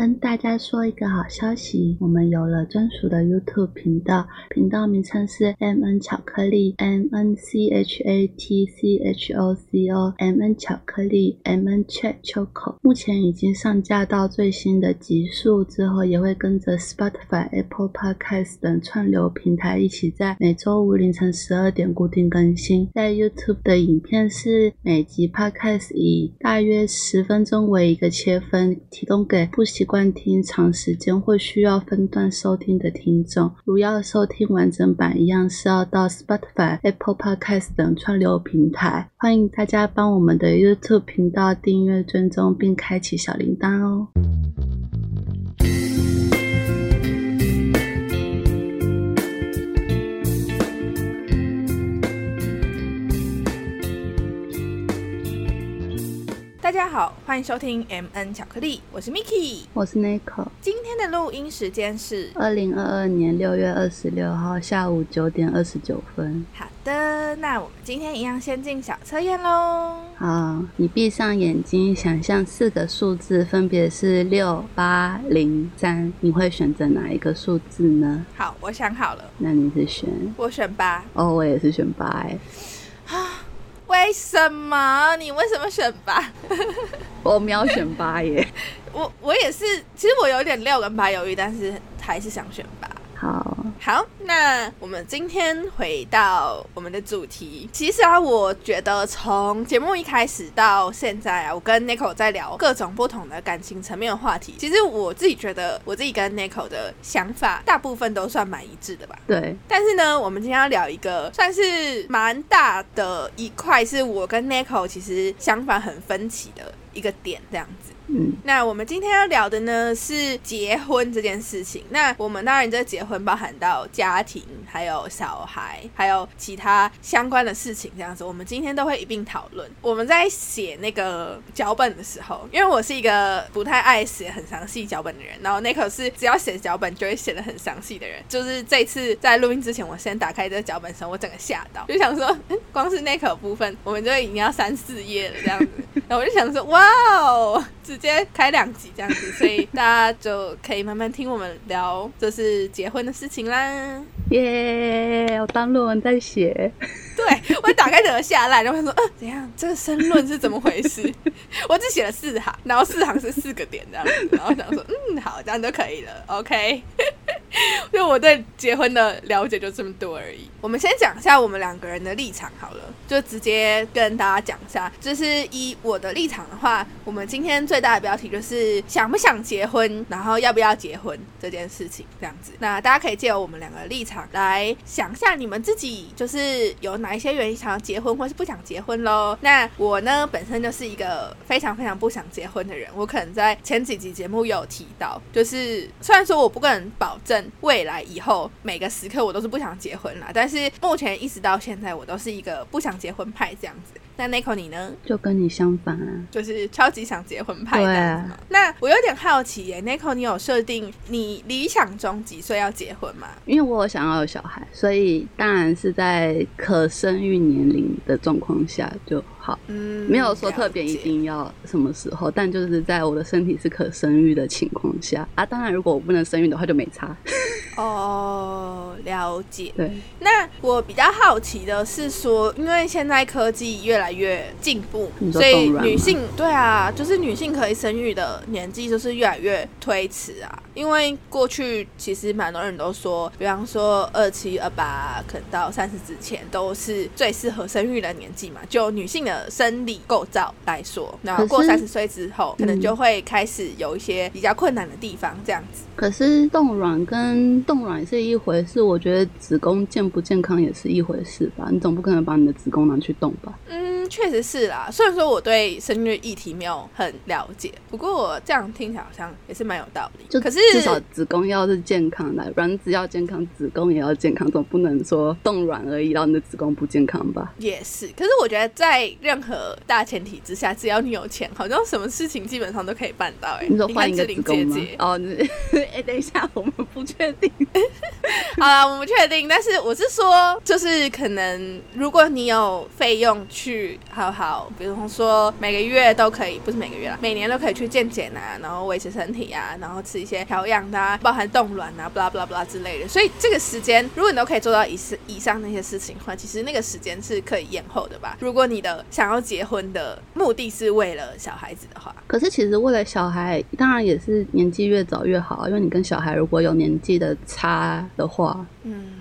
跟大家说一个好消息，我们有了专属的 YouTube 频道，频道名称是 M N 巧克力 M N C H A T C H O C O M N 巧克力 M N Chat Choco。目前已经上架到最新的集数，之后也会跟着 Spotify、Apple Podcast 等串流平台一起在每周五凌晨十二点固定更新。在 YouTube 的影片是每集 Podcast 以大约十分钟为一个切分，提供给不习惯听长时间或需要分段收听的听众。如要收听完整版，一样是要到 Spotify、Apple Podcast 等串流平台。欢迎大家帮我们的 YouTube 频道订阅、追踪并开启小铃铛哦。大家好，欢迎收听 M N 巧克力，我是 Miki。我是 Nico。今天的录音时间是二零二二年六月二十六号下午九点二十九分。好的，那我们今天一样先进小测验喽。好，你闭上眼睛，想象四个数字，分别是六、八、零、三，你会选择哪一个数字呢？好，我想好了，那你是选？我选八。哦，我也是选八？为什么？你为什么选八？我秒选八耶。我我也是，其实我有点六跟八犹豫，但是还是想选八。好，那我们今天回到我们的主题。其实啊，我觉得从节目一开始到现在啊，我跟 Nico 在聊各种不同的感情层面的话题。其实我自己觉得，我自己跟 Nico 的想法大部分都算蛮一致的吧。对。但是呢，我们今天要聊一个算是蛮大的一块，是我跟 Nico 其实想法很分歧的一个点，这样子。嗯，那我们今天要聊的呢是结婚这件事情。那我们当然这结婚包含到家庭，还有小孩，还有其他相关的事情，这样子，我们今天都会一并讨论。我们在写那个脚本的时候，因为我是一个不太爱写很详细脚本的人，然后 Nick 是只要写脚本就会写的很详细的人。就是这次在录音之前，我先打开这个脚本的时候，我整个吓到，就 想说，光是 Nick 部分，我们就已经要三四页了这样子。然后我就想说，哇哦！直接开两集这样子，所以大家就可以慢慢听我们聊，就是结婚的事情啦。耶！我当论文在写。对，我打开整个下来，然后他说，嗯，怎样？这个申论是怎么回事？我只写了四行，然后四行是四个点这样子，然后想说，嗯，好，这样就可以了。OK。因为我对结婚的了解就这么多而已。我们先讲一下我们两个人的立场好了，就直接跟大家讲一下。就是以我的立场的话，我们今天最大的标题就是想不想结婚，然后要不要结婚这件事情这样子。那大家可以借由我们两个立场来想一下你们自己就是有哪一些原因想要结婚，或是不想结婚喽。那我呢本身就是一个非常非常不想结婚的人，我可能在前几集节目有提到，就是虽然说我不能保证。未来以后每个时刻我都是不想结婚啦，但是目前一直到现在我都是一个不想结婚派这样子。那 Nico 你呢？就跟你相反啊，就是超级想结婚派这样子。那我有点好奇耶，Nico 你有设定你理想中几岁要结婚吗？因为我想要有小孩，所以当然是在可生育年龄的状况下就好。嗯，没有说特别一定要什么时候，但就是在我的身体是可生育的情况下啊。当然，如果我不能生育的话，就没差。哦，了解。对，那我比较好奇的是说，因为现在科技越来越进步，所以女性对啊，就是女性可以生育的年纪就是越来越推迟啊。因为过去其实蛮多人都说，比方说二七二八，可能到三十之前都是最适合生育的年纪嘛。就女性的生理构造来说，那过三十岁之后，可能就会开始有一些比较困难的地方，这样子。可是冻卵跟冻卵是一回事，我觉得子宫健不健康也是一回事吧。你总不可能把你的子宫拿去冻吧？嗯，确实是啦。虽然说我对生育议题没有很了解，不过我这样听起来好像也是蛮有道理。就可是至少子宫要是健康的，卵子要健康，子宫也要健康，总不能说冻卵而已，然后你的子宫不健康吧？也是。可是我觉得在任何大前提之下，只要你有钱，好像什么事情基本上都可以办到。哎，你说换一个子宫吗？哦，哎，等一下，我们不确定。好了，我们确定。但是我是说，就是可能如果你有费用去好好，比如说每个月都可以，不是每个月啦，每年都可以去健检啊，然后维持身体啊，然后吃一些调养的、啊，包含冻卵啊，巴拉巴拉巴拉之类的。所以这个时间，如果你都可以做到以上以上那些事情的话，其实那个时间是可以延后的吧？如果你的想要结婚的目的是为了小孩子的话，可是其实为了小孩，当然也是年纪越早越好，因为你跟小孩如果有年纪的差的话，嗯。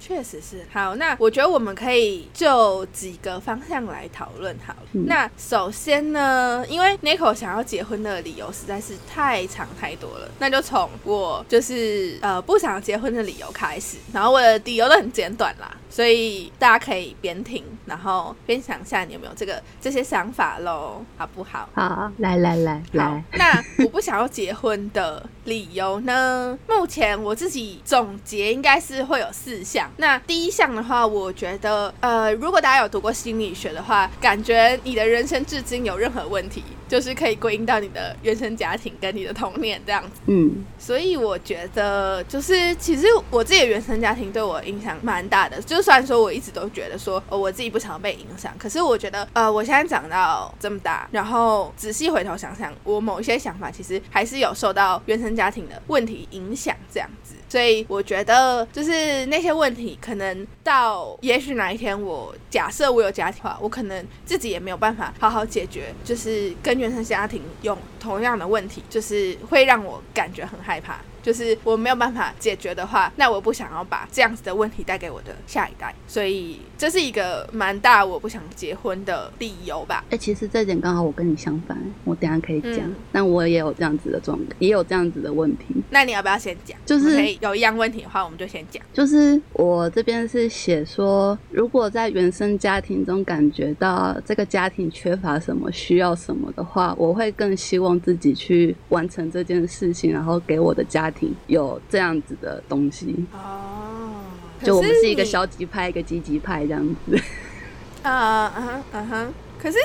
确实是好，那我觉得我们可以就几个方向来讨论好了。那首先呢，因为 Nico 想要结婚的理由实在是太长太多了，那就从我就是呃不想结婚的理由开始，然后我的理由都很简短啦。所以大家可以边听，然后边想一下你有没有这个这些想法喽，好不好？好，来来来来。那我不想要结婚的理由呢？目前我自己总结应该是会有四项。那第一项的话，我觉得，呃，如果大家有读过心理学的话，感觉你的人生至今有任何问题。就是可以归因到你的原生家庭跟你的童年这样子，嗯，所以我觉得就是其实我自己的原生家庭对我影响蛮大的。就虽然说我一直都觉得说哦我自己不想被影响，可是我觉得呃我现在长到这么大，然后仔细回头想想，我某一些想法其实还是有受到原生家庭的问题影响这样子。所以我觉得，就是那些问题，可能到也许哪一天，我假设我有家庭的话，我可能自己也没有办法好好解决，就是跟原生家庭用同样的问题，就是会让我感觉很害怕。就是我没有办法解决的话，那我不想要把这样子的问题带给我的下一代，所以这是一个蛮大我不想结婚的理由吧。哎，其实这点刚好我跟你相反，我等下可以讲，但我也有这样子的状，也有这样子的问题。那你要不要先讲？就是有一样问题的话，我们就先讲。就是我这边是写说，如果在原生家庭中感觉到这个家庭缺乏什么、需要什么的话，我会更希望自己去完成这件事情，然后给我的家庭。有这样子的东西哦，就我们是一个消极派，一个积极派这样子。啊啊啊哈，可是。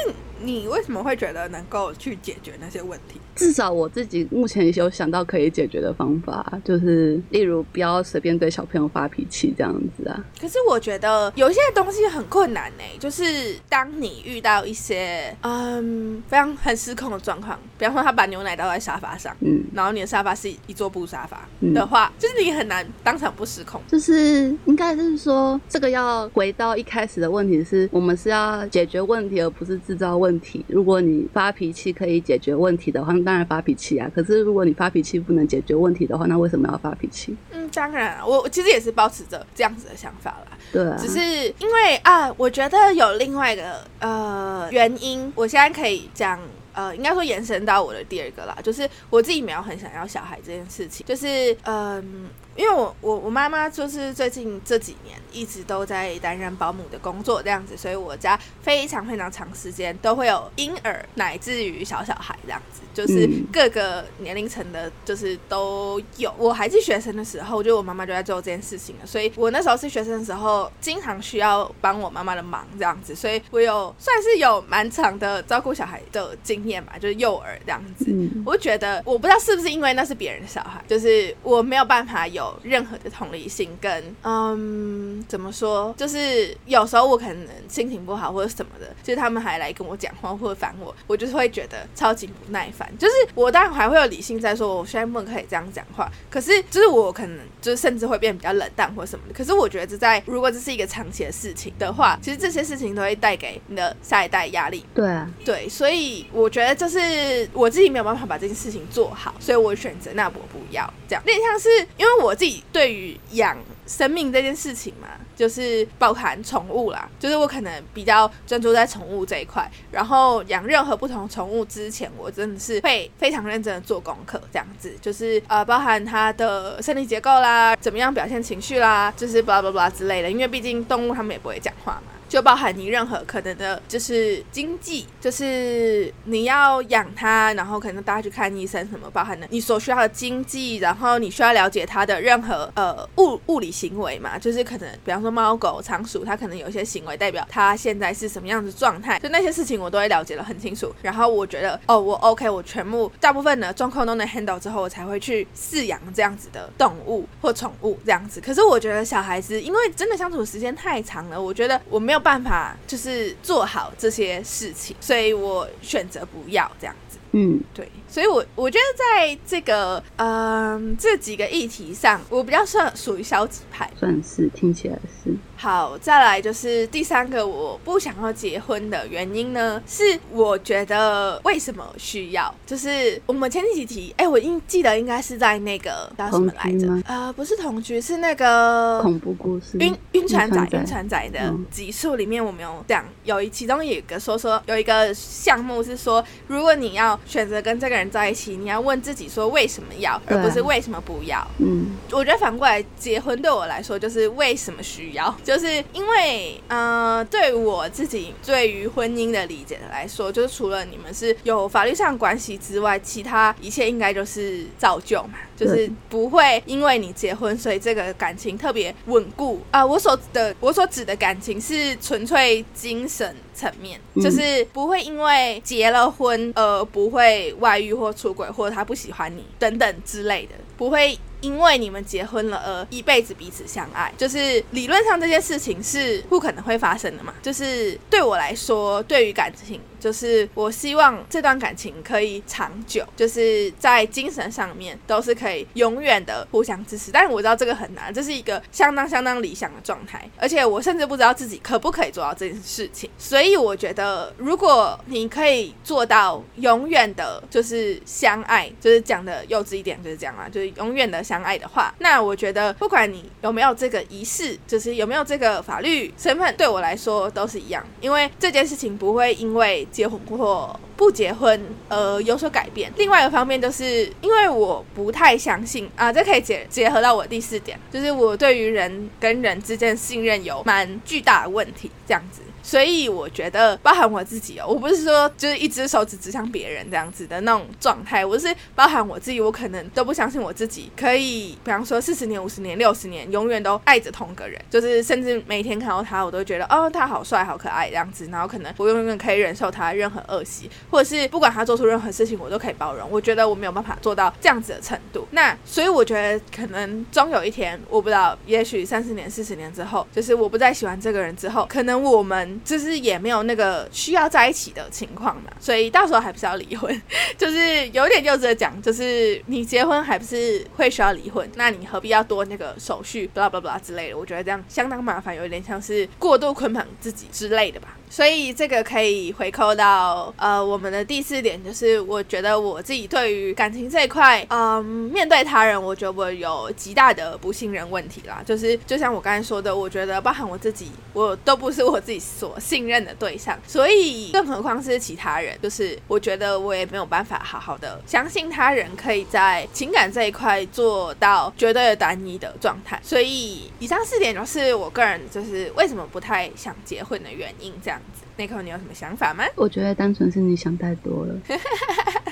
你为什么会觉得能够去解决那些问题？至少我自己目前有想到可以解决的方法，就是例如不要随便对小朋友发脾气这样子啊。可是我觉得有一些东西很困难呢，就是当你遇到一些嗯非常很失控的状况，比方说他把牛奶倒在沙发上，嗯，然后你的沙发是一座布沙发的话，就是你很难当场不失控。就是应该是说，这个要回到一开始的问题是，我们是要解决问题，而不是制造问。问题，如果你发脾气可以解决问题的话，那当然发脾气啊。可是如果你发脾气不能解决问题的话，那为什么要发脾气？嗯，当然，我其实也是保持着这样子的想法啦。对，只是因为啊，我觉得有另外一个呃原因，我现在可以讲。呃，应该说延伸到我的第二个啦，就是我自己没有很想要小孩这件事情，就是嗯，因为我我我妈妈就是最近这几年一直都在担任保姆的工作这样子，所以我家非常非常长时间都会有婴儿乃至于小小孩这样子，就是各个年龄层的，就是都有。我还是学生的时候，就我妈妈就在做这件事情了，所以我那时候是学生的时候，经常需要帮我妈妈的忙这样子，所以我有算是有蛮长的照顾小孩的经。验吧，就是幼儿这样子，我觉得我不知道是不是因为那是别人的小孩，就是我没有办法有任何的同理心跟嗯，怎么说，就是有时候我可能心情不好或者什么的，就是他们还来跟我讲话或者烦我，我就是会觉得超级不耐烦。就是我当然还会有理性在说，我现在不可以这样讲话，可是就是我可能就是甚至会变得比较冷淡或什么的。可是我觉得这在如果这是一个长期的事情的话，其实这些事情都会带给你的下一代压力。对啊，对，所以我。觉得就是我自己没有办法把这件事情做好，所以我选择那我不要这样。那像是因为我自己对于养生命这件事情嘛，就是包含宠物啦，就是我可能比较专注在宠物这一块。然后养任何不同宠物之前，我真的是会非常认真的做功课，这样子就是呃，包含它的生理结构啦，怎么样表现情绪啦，就是巴拉巴拉之类的。因为毕竟动物它们也不会讲话嘛。就包含你任何可能的，就是经济，就是你要养它，然后可能大家去看医生什么，包含的你所需要的经济，然后你需要了解它的任何呃物物理行为嘛，就是可能比方说猫狗仓鼠，它可能有一些行为代表它现在是什么样子状态，就那些事情我都会了解的很清楚。然后我觉得哦，我 OK，我全部大部分的状况都能 handle 之后，我才会去饲养这样子的动物或宠物这样子。可是我觉得小孩子因为真的相处时间太长了，我觉得我没有。办法就是做好这些事情，所以我选择不要这样。嗯，对，所以我我觉得在这个嗯、这几个议题上，我比较算属于消极派。算是听起来是，好，再来就是第三个我不想要结婚的原因呢，是我觉得为什么需要？就是我们前几题，哎、我应记得应该是在那个叫什么来着？呃，不是同居，是那个恐怖故事。晕晕船仔，晕晕船仔的嗯集数里面，我们有讲有一其中有一个说说有一个项目是说，如果你要选择跟这个人在一起，你要问自己说为什么要，而不是为什么不要。嗯，我觉得反过来，结婚对我来说就是为什么需要，就是因为呃，对我自己对于婚姻的理解来说，就是除了你们是有法律上关系之外，其他一切应该就是造就嘛，就是不会因为你结婚，所以这个感情特别稳固。啊、我所的我所指的感情是纯粹精神层面，嗯就是不会因为结了婚而不会外遇或出轨，或者他不喜欢你等等之类的，不会。因为你们结婚了而一辈子彼此相爱，就是理论上这件事情是不可能会发生的嘛。就是对我来说，对于感情，就是我希望这段感情可以长久，就是在精神上面都是可以永远的互相支持。但是我知道这个很难，这是一个相当相当理想的状态，而且我甚至不知道自己可不可以做到这件事情。所以我觉得，如果你可以做到永远的，就是相爱，就是讲的幼稚一点就是这样啦，就是永远的相爱的话，那我觉得不管你有没有这个仪式，就是有没有这个法律身份，对我来说都是一样，因为这件事情不会因为结婚或不结婚呃有所改变。另外一个方面，就是因为我不太相信啊，这可以结结合到我第四点，就是我对于人跟人之间信任有蛮巨大的问题，这样子。所以我觉得，包含我自己哦，我不是说就是一只手指指向别人这样子的那种状态，我是包含我自己，我可能都不相信我自己可以，比方说四十年、五十年、六十年，永远都爱着同个人，就是甚至每天看到他，我都觉得哦，他好帅、好可爱这样子，然后可能我永远可以忍受他任何恶习，或者是不管他做出任何事情，我都可以包容。我觉得我没有办法做到这样子的程度，那所以我觉得可能终有一天，我不知道，也许三十年、四十年之后，就是我不再喜欢这个人之后，可能我们就是也没有那个需要在一起的情况嘛，所以到时候还不是要离婚，就是有点幼稚的讲，就是你结婚还不是会需要离婚，那你何必要多那个手续，blah blah blah 之类的？我觉得这样相当麻烦，有点像是过度捆绑自己之类的吧。所以这个可以回扣到呃我们的第四点，就是我觉得我自己对于感情这一块，嗯，面对他人，我觉得我有极大的不信任问题啦。就是就像我刚才说的，我觉得包含我自己，我都不是我自己所信任的对象，所以更何况是其他人，就是我觉得我也没有办法好好的相信他人可以在情感这一块做到绝对的单一的状态。所以以上四点就是我个人就是为什么不太想结婚的原因，这样子。那口你有什么想法吗？我觉得单纯是你想太多了。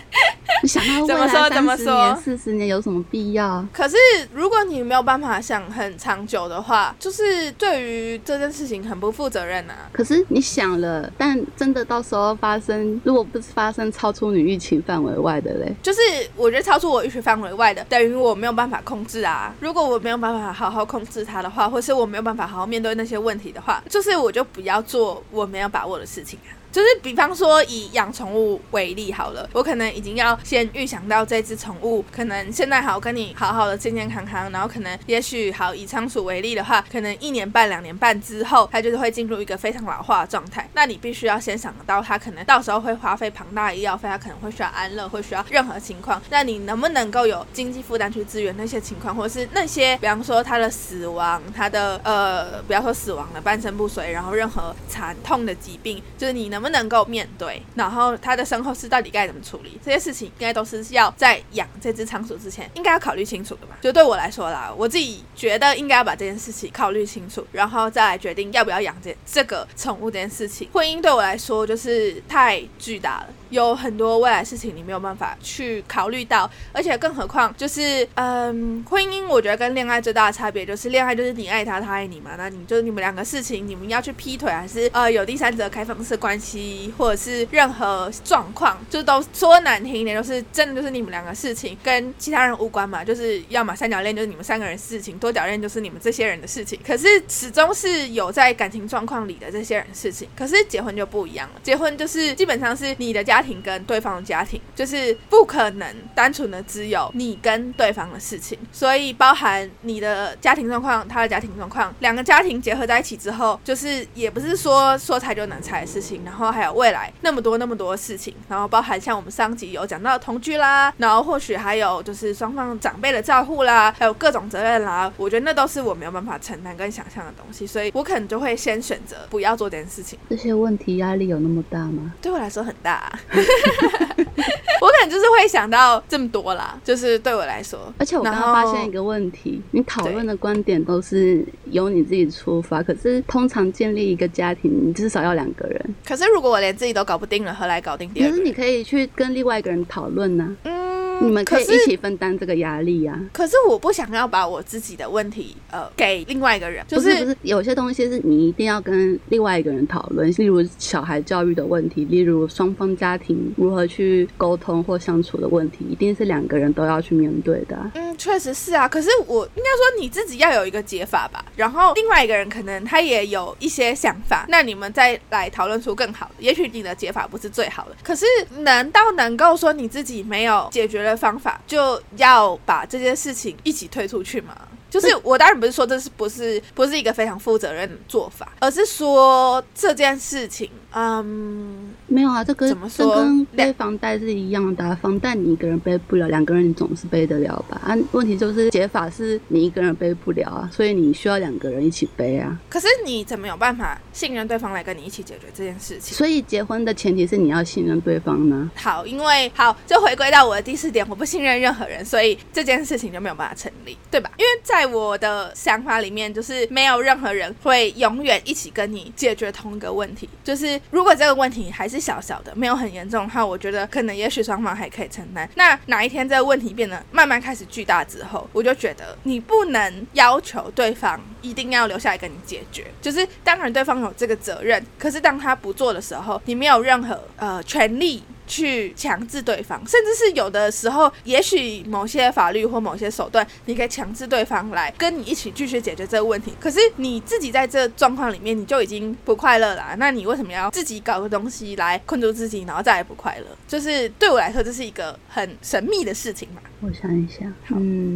你想到未怎么说来三十怎么说年、四十年有什么必要？可是，如果你没有办法想很长久的话，就是对于这件事情很不负责任啊。可是你想了，但真的到时候发生，如果不是发生超出你预期范围外的嘞，就是我觉得超出我预期范围外的，等于我没有办法控制啊。如果我没有办法好好控制它的话，或是我没有办法好好面对那些问题的话，就是我就不要做我没有把握的事情啊。就是比方说以养宠物为例好了，我可能已经要先预想到这只宠物可能现在好跟你好好的健健康康，然后可能也许好以仓鼠为例的话，可能一年半两年半之后，它就是会进入一个非常老化的状态。那你必须要先想到它可能到时候会花费庞大的医药费，它可能会需要安乐，会需要任何情况。那你能不能够有经济负担去支援那些情况，或者是那些比方说它的死亡，它的呃不要说死亡了，半身不遂，然后任何惨痛的疾病，就是你能能不能够面对，然后他的身后事到底该怎么处理，这些事情应该都是要在养这只仓鼠之前应该要考虑清楚的吧？就对我来说啦，我自己觉得应该要把这件事情考虑清楚，然后再来决定要不要养这这个宠物这件事情。婚姻对我来说就是太巨大了。有很多未来事情你没有办法去考虑到，而且更何况就是嗯，婚姻我觉得跟恋爱最大的差别就是恋爱就是你爱他，他爱你嘛，那你就是你们两个事情，你们要去劈腿还是呃有第三者开放式关系，或者是任何状况，就都说难听一点，就是真的就是你们两个事情跟其他人无关嘛，就是要么三角恋就是你们三个人事情，多角恋就是你们这些人的事情，可是始终是有在感情状况里的这些人事情，可是结婚就不一样了，结婚就是基本上是你的家庭跟对方的家庭，就是不可能单纯的只有你跟对方的事情，所以包含你的家庭状况，他的家庭状况，两个家庭结合在一起之后，就是也不是说说拆就能拆的事情，然后还有未来那么多那么多的事情，然后包含像我们上集有讲到同居啦，然后或许还有就是双方长辈的照顾啦，还有各种责任啦，我觉得那都是我没有办法承担跟想象的东西，所以我可能就会先选择不要做这件事情。这些问题压力有那么大吗？对我来说很大、啊，我可能就是会想到这么多啦，就是对我来说。而且我刚刚发现一个问题，你讨论的观点都是由你自己出发，可是通常建立一个家庭，你至少要两个人。可是如果我连自己都搞不定了，何来搞定第二个人？可是你可以去跟另外一个人讨论呢，嗯，你们可以一起分担这个压力啊。可是我不想要把我自己的问题呃给另外一个人，就不是不是，有些东西是你一定要跟另外一个人讨论，例如小孩教育的问题，例如双方家庭如何去沟通或相处的问题，一定是两个人都要去面对的啊、嗯，确实是啊。可是我应该说你自己要有一个解法吧，然后另外一个人可能他也有一些想法，那你们再来讨论出更好的。也许你的解法不是最好的，可是难道能够说你自己没有解决的方法，就要把这件事情一起推出去嘛？就是我当然不是说这是不是不是一个非常负责任的做法，而是说这件事情，嗯，没有啊，这跟怎么跟背房贷是一样的、啊，房贷你一个人背不了，两个人你总是背得了吧？啊，问题就是解法是你一个人背不了啊，所以你需要两个人一起背啊。可是你怎么有办法信任对方来跟你一起解决这件事情？所以结婚的前提是你要信任对方呢。好，因为好，就回归到我的第四点，我不信任任何人，所以这件事情就没有办法成立，对吧？因为在我的想法里面，就是没有任何人会永远一起跟你解决同一个问题。就是如果这个问题还是小小的，没有很严重的话，我觉得可能也许双方还可以承担。那哪一天这个问题变得慢慢开始巨大之后，我就觉得你不能要求对方一定要留下来跟你解决。就是当然对方有这个责任，可是当他不做的时候，你没有任何呃权利。去强制对方，甚至是有的时候，也许某些法律或某些手段，你可以强制对方来跟你一起继续解决这个问题。可是你自己在这状况里面，你就已经不快乐啦。那你为什么要自己搞个东西来困住自己，然后再也不快乐？就是对我来说，这是一个很神秘的事情嘛。我想一下，嗯，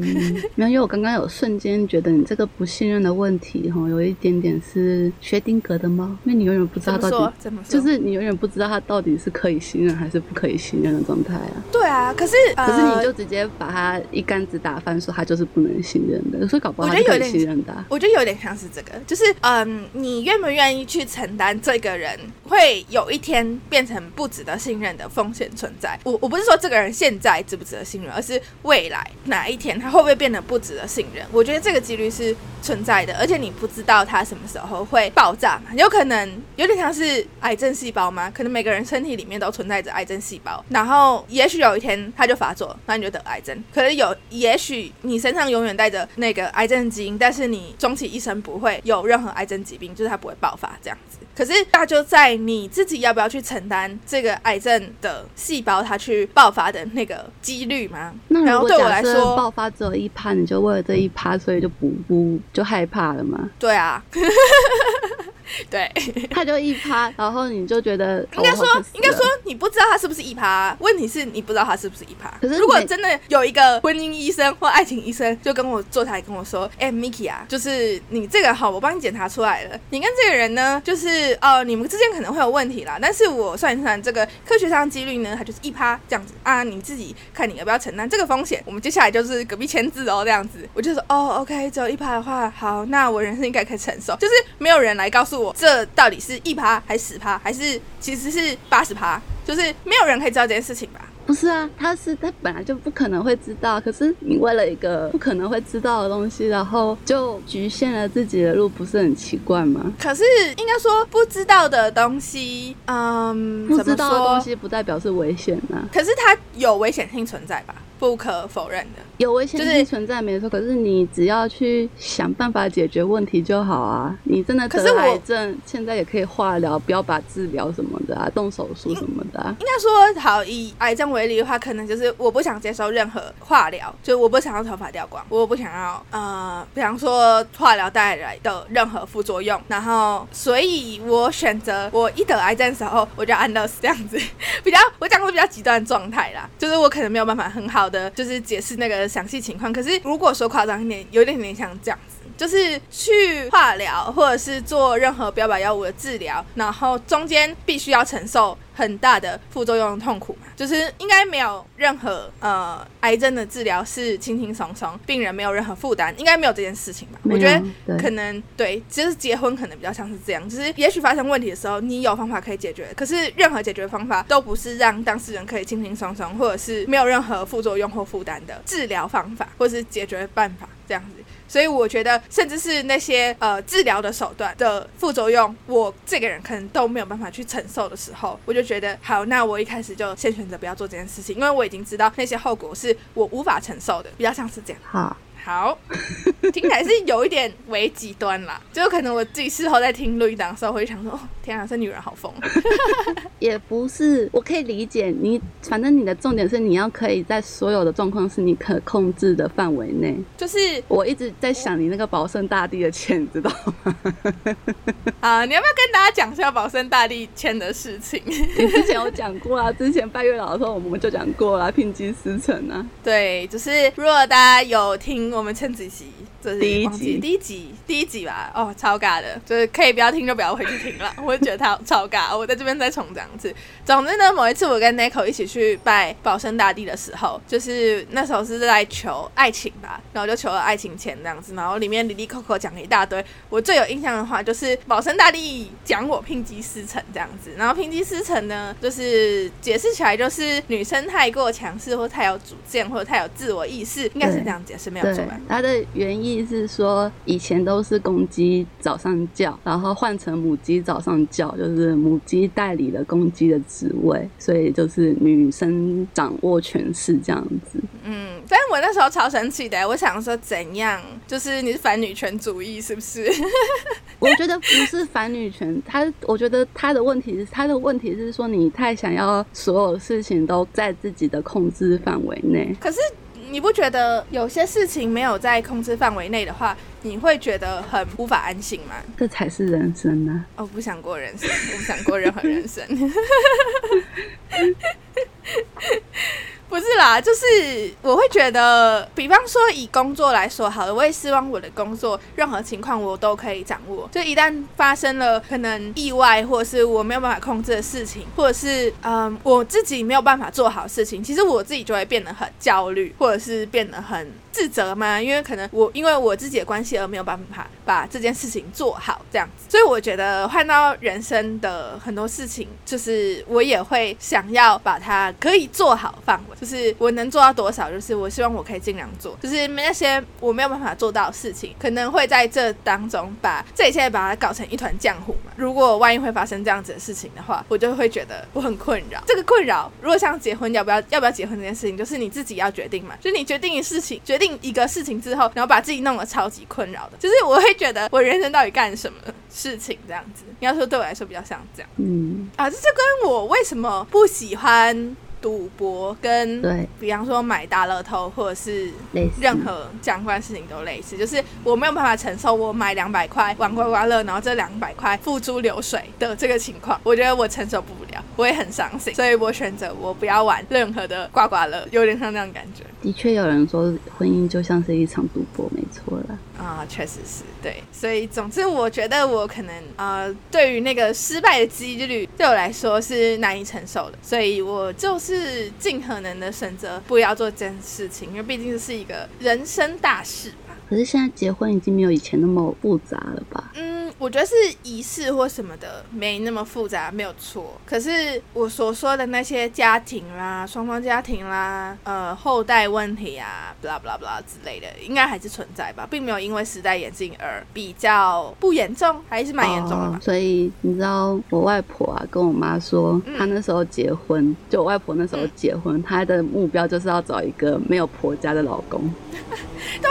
没有，因为我刚刚有瞬间觉得你这个不信任的问题，哈，有一点点是薛定谔的猫，因为你永远不知道到底，？怎么说？就是你永远不知道他到底是可以信任还是不可以信任的状态啊。对啊。可是可是你呃就直接把他一竿子打翻，说他就是不能信任的，所以搞不好我他是可以觉得有点信任的啊、我觉得有点像是这个，就是嗯，你愿不愿意去承担这个人会有一天变成不值得信任的风险存在？我我不是说这个人现在值不值得信任，而是未来哪一天他会不会变得不值得信任？我觉得这个几率是存在的，而且你不知道他什么时候会爆炸嘛，有可能有点像是癌症细胞吗？可能每个人身体里面都存在着癌症细胞，然后也许有一天它就发作，那你就得癌症。可是有，也许你身上永远带着那个癌症基因，但是你终其一生不会有任何癌症疾病，就是它不会爆发这样子。可是那就在你自己要不要去承担这个癌症的细胞它去爆发的那个几率吗？那如然后对我来说，爆发只有一趴，你就为了这一趴，所以就不不就害怕了吗？对啊，对，他就一趴，然后你就觉得应该说应该说你不知道他是不是一趴，问题是你不知道他是不是一趴。可是。如果真的有一个婚姻医生或爱情医生，就跟我坐台跟我说，哎、m i k i 啊，就是你这个好，我帮你检查出来了，你跟这个人呢，就是呃，你们之间可能会有问题啦，但是我算一算这个科学上的几率呢，它就是一趴这样子。啊，你自己看你要不要承担这个风险。我们接下来就是隔壁签字哦，这样子，我就说哦，OK，只有一趴的话，好，那我人生应该可以承受，就是没有人来告诉我这到底是一趴还是十趴，还是其实是八十趴，就是没有人可以知道这件事情吧。不是啊，他是他本来就不可能会知道，可是你为了一个不可能会知道的东西，然后就局限了自己的路，不是很奇怪吗？可是应该说不知道的东西，嗯，不知道的东西，西不代表是危险啊，可是它有危险性存在吧？不可否认的。有危险就是性存在没错，可是你只要去想办法解决问题就好啊。你真的得可是癌症，现在也可以化疗、标靶治疗什么的啊，动手术什么的啊。应该说，好以癌症为例的话，可能就是我不想接受任何化疗，就我不想要头发掉光，我不想要呃，比方说化疗带来的任何副作用，然后所以我选择我一得癌症的时候，我就安乐死这样子，比较我讲的比较极端的状态啦，就是我可能没有办法很好好的就是解释那个详细情况，可是如果说夸张一点，有点点像这样子。就是去化疗或者是做任何标靶药物的治疗，然后中间必须要承受很大的副作用痛苦嘛，就是应该没有任何呃癌症的治疗是轻轻松松，病人没有任何负担，应该没有这件事情吧？我觉得可能对，其实结婚可能比较像是这样，就是也许发生问题的时候，你有方法可以解决，可是任何解决方法都不是让当事人可以轻轻松松，或者是没有任何副作用或负担的治疗方法，或是解决办法这样子。所以我觉得，甚至是那些呃治疗的手段的副作用，我这个人可能都没有办法去承受的时候，我就觉得好，那我一开始就先选择不要做这件事情，因为我已经知道那些后果是我无法承受的，比较像是这样。好，好，听起来是有一点为极端啦，就可能我自己事后在听录音档的时候，会想说，哦，天啊，这女人好疯。也不是，我可以理解你，反正你的重点是你要可以在所有的状况是你可控制的范围内。就是我一直在想你那个保生大帝的钱，知道吗？啊、你要不要跟大家讲一下保生大帝签的事情？你之前有讲过啊，之前拜月老的时候我们就讲过啦，聘鸡司晨啊。对，就是如果大家有听我们趁自习。就是第一集第一集第一集吧，哦，超尬的，就是可以不要听就不要回去听了，我就觉得他 超尬，我在这边再重讲一次。总之呢，某一次我跟 Nico 一起去拜保生大帝的时候，就是那时候是在求爱情吧，然后就求了爱情钱这样子，然后里面里里扣扣讲了一大堆。我最有印象的话就是保生大帝讲我聘机师成这样子，然后聘机师成呢，就是解释起来就是女生太过强势或太有主见或者太有自我意识，应该是这样解释没有错对吧？，它的原意是说，以前都是公鸡早上叫，然后换成母鸡早上叫，就是母鸡代理了公鸡的职位，所以就是女生掌握权势这样子。嗯，但是我那时候超生气的，我想说怎样，就是你是反女权主义是不是？我觉得不是反女权，他我觉得他的问题是他的问题是说你太想要所有事情都在自己的控制范围内。可是你不觉得有些事情没有在控制范围内的话，你会觉得很无法安心吗？这才是人生呢、哦，不想过人生，我不想过任何人生。不是啦，就是我会觉得，比方说以工作来说好了，我也希望我的工作任何情况我都可以掌握。就一旦发生了可能意外，或者是我没有办法控制的事情，或者是嗯我自己没有办法做好事情，其实我自己就会变得很焦虑，或者是变得很自责吗，因为可能我因为我自己的关系而没有办法把这件事情做好，这样子。所以我觉得换到人生的很多事情，就是我也会想要把它可以做好范围，就是我能做到多少，就是我希望我可以尽量做，就是那些我没有办法做到的事情，可能会在这当中把这一切把它搞成一团浆糊嘛。如果万一会发生这样子的事情的话，我就会觉得我很困扰。这个困扰，如果像结婚要不要要不要结婚这件事情，就是你自己要决定嘛，就是你决定的事情，决定一个事情之后，然后把自己弄得超级困扰的，就是我会觉得我人生到底干什么事情这样子。你要说对我来说比较像这样。嗯，啊，这就跟我为什么不喜欢赌博跟对，比方说买大乐透或者是任何相关事情都类似，就是我没有办法承受我买两百块玩刮刮乐，然后这两百块付诸流水的这个情况，我觉得我承受不了，我也很伤心，所以我选择我不要玩任何的刮刮乐，有点像那种感觉的确有人说婚姻就像是一场赌博，没错了。啊，确实是对，所以总之我觉得我可能呃，对于那个失败的几率对我来说是难以承受的，所以我就是尽可能的选择不要做这件事情，因为毕竟是一个人生大事。可是现在结婚已经没有以前那么复杂了吧？嗯，我觉得是仪式或什么的没那么复杂，没有错。可是我所说的那些家庭啦、双方家庭啦、呃后代问题啊、blah blah blah 之类的，应该还是存在吧，并没有因为时代演进而比较不严重，还是蛮严重的。哦所以你知道我外婆啊跟我妈说，嗯她那时候结婚，就我外婆那时候结婚，她的目标就是要找一个没有婆家的老公。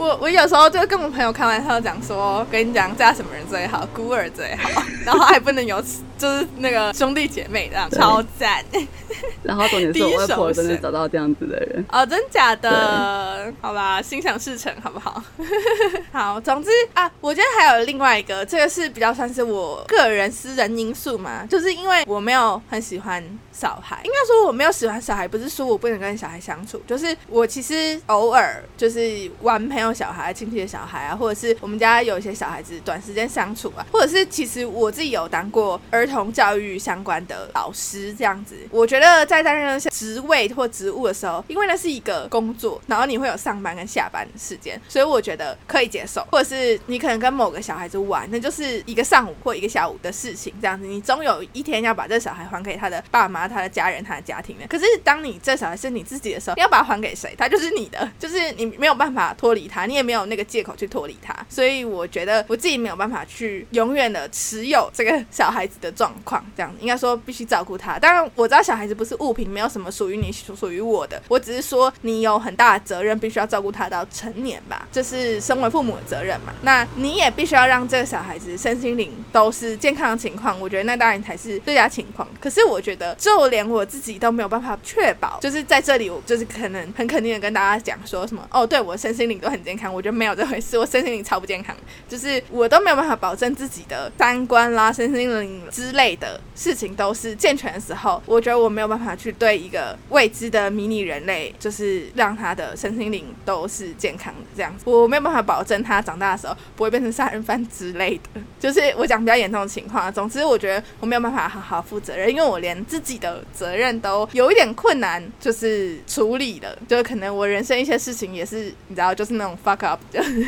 我我有时候就跟我朋友开玩笑讲说，跟你讲嫁什么人最好，孤儿最好，然后还不能有就是那个兄弟姐妹这样，超赞。然后重点是我外婆真的找到这样子的人。哦，真假的？好吧，心想事成，好不好？好，总之啊，我觉得还有另外一个，这个是比较算是我个人私人因素嘛，就是因为我没有很喜欢小孩，应该说我没有喜欢小孩，不是说我不能跟小孩相处，就是我其实偶尔就是玩朋友小孩、亲戚的小孩啊，或者是我们家有一些小孩子短时间相处啊，或者是其实我自己有当过儿童教育相关的老师这样子，我觉得在担任职位或职务的时候，因为那是一个工作，然后你会有上班跟下班的时间，所以我觉得可以接受，或者是你可能跟某个小孩子玩，那就是一个上午或一个下午的事情，这样子，你总有一天要把这小孩还给他的爸妈、他的家人、他的家庭的。可是当你这小孩是你自己的时候，你要把它还给谁？他就是你的，就是你没有办法脱离他，你也没有那个借口去脱离他。所以我觉得我自己没有办法去永远的持有这个小孩子的状况，这样应该说必须照顾他。当然我知道小孩子不是物品，没有什么属于你、属属于我的，我只是说你有很大的责任，必须要照顾他到成年吧，这是身为父母的责任嘛。那你也必须要让这个小孩子身心灵都是健康的情况，我觉得那当然才是最佳情况。可是我觉得就连我自己都没有办法确保，就是在这里我就是可能很肯定的跟大家讲说什么哦，对我身心灵都很健康，我觉得没有这回事，我身心灵超不健康，就是我都没有办法保证自己的三观啦、身心灵之类的事情都是健全的时候，我觉得我没有办法去对一个未知的迷你人类，就是让他的身心灵都是健康的这样子，我没有办法保证他长大的时候不会变成杀人犯之类的，就是我讲比较严重的情况。总之，我觉得我没有办法好好负责任，因为我连自己的责任都有一点困难，就是处理了，就是可能我人生一些事情也是你知道，就是那种 fuck up，就是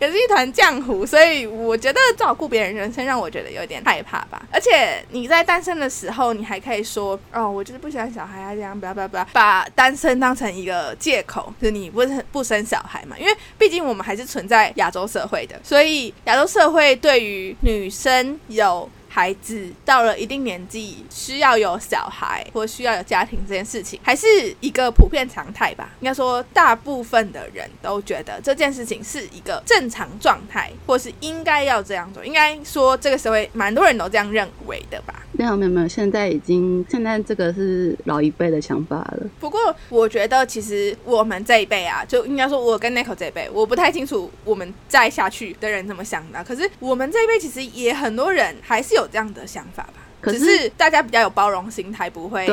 也是一团浆糊，所以我觉得照顾别人人生让我觉得有点害怕而且你在单身的时候，你还可以说哦，我就是不喜欢小孩啊，这样不要不要不要，把单身当成一个借口，就是你不是不生小孩嘛？因为毕竟我们还是存在亚洲社会的，所以亚洲社会对于女生有。孩子到了一定年纪，需要有小孩或需要有家庭这件事情，还是一个普遍常态吧。应该说，大部分的人都觉得这件事情是一个正常状态，或是应该要这样做。应该说，这个社会蛮多人都这样认为的吧。没有没有没有，现在已经现在这个是老一辈的想法了。不过，我觉得其实我们这一辈啊，就应该说，我跟 Nico 这一辈，我不太清楚我们再下去的人怎么想的。可是我们这一辈其实也很多人还是有这样的想法吧。可是大家比较有包容心态，不会，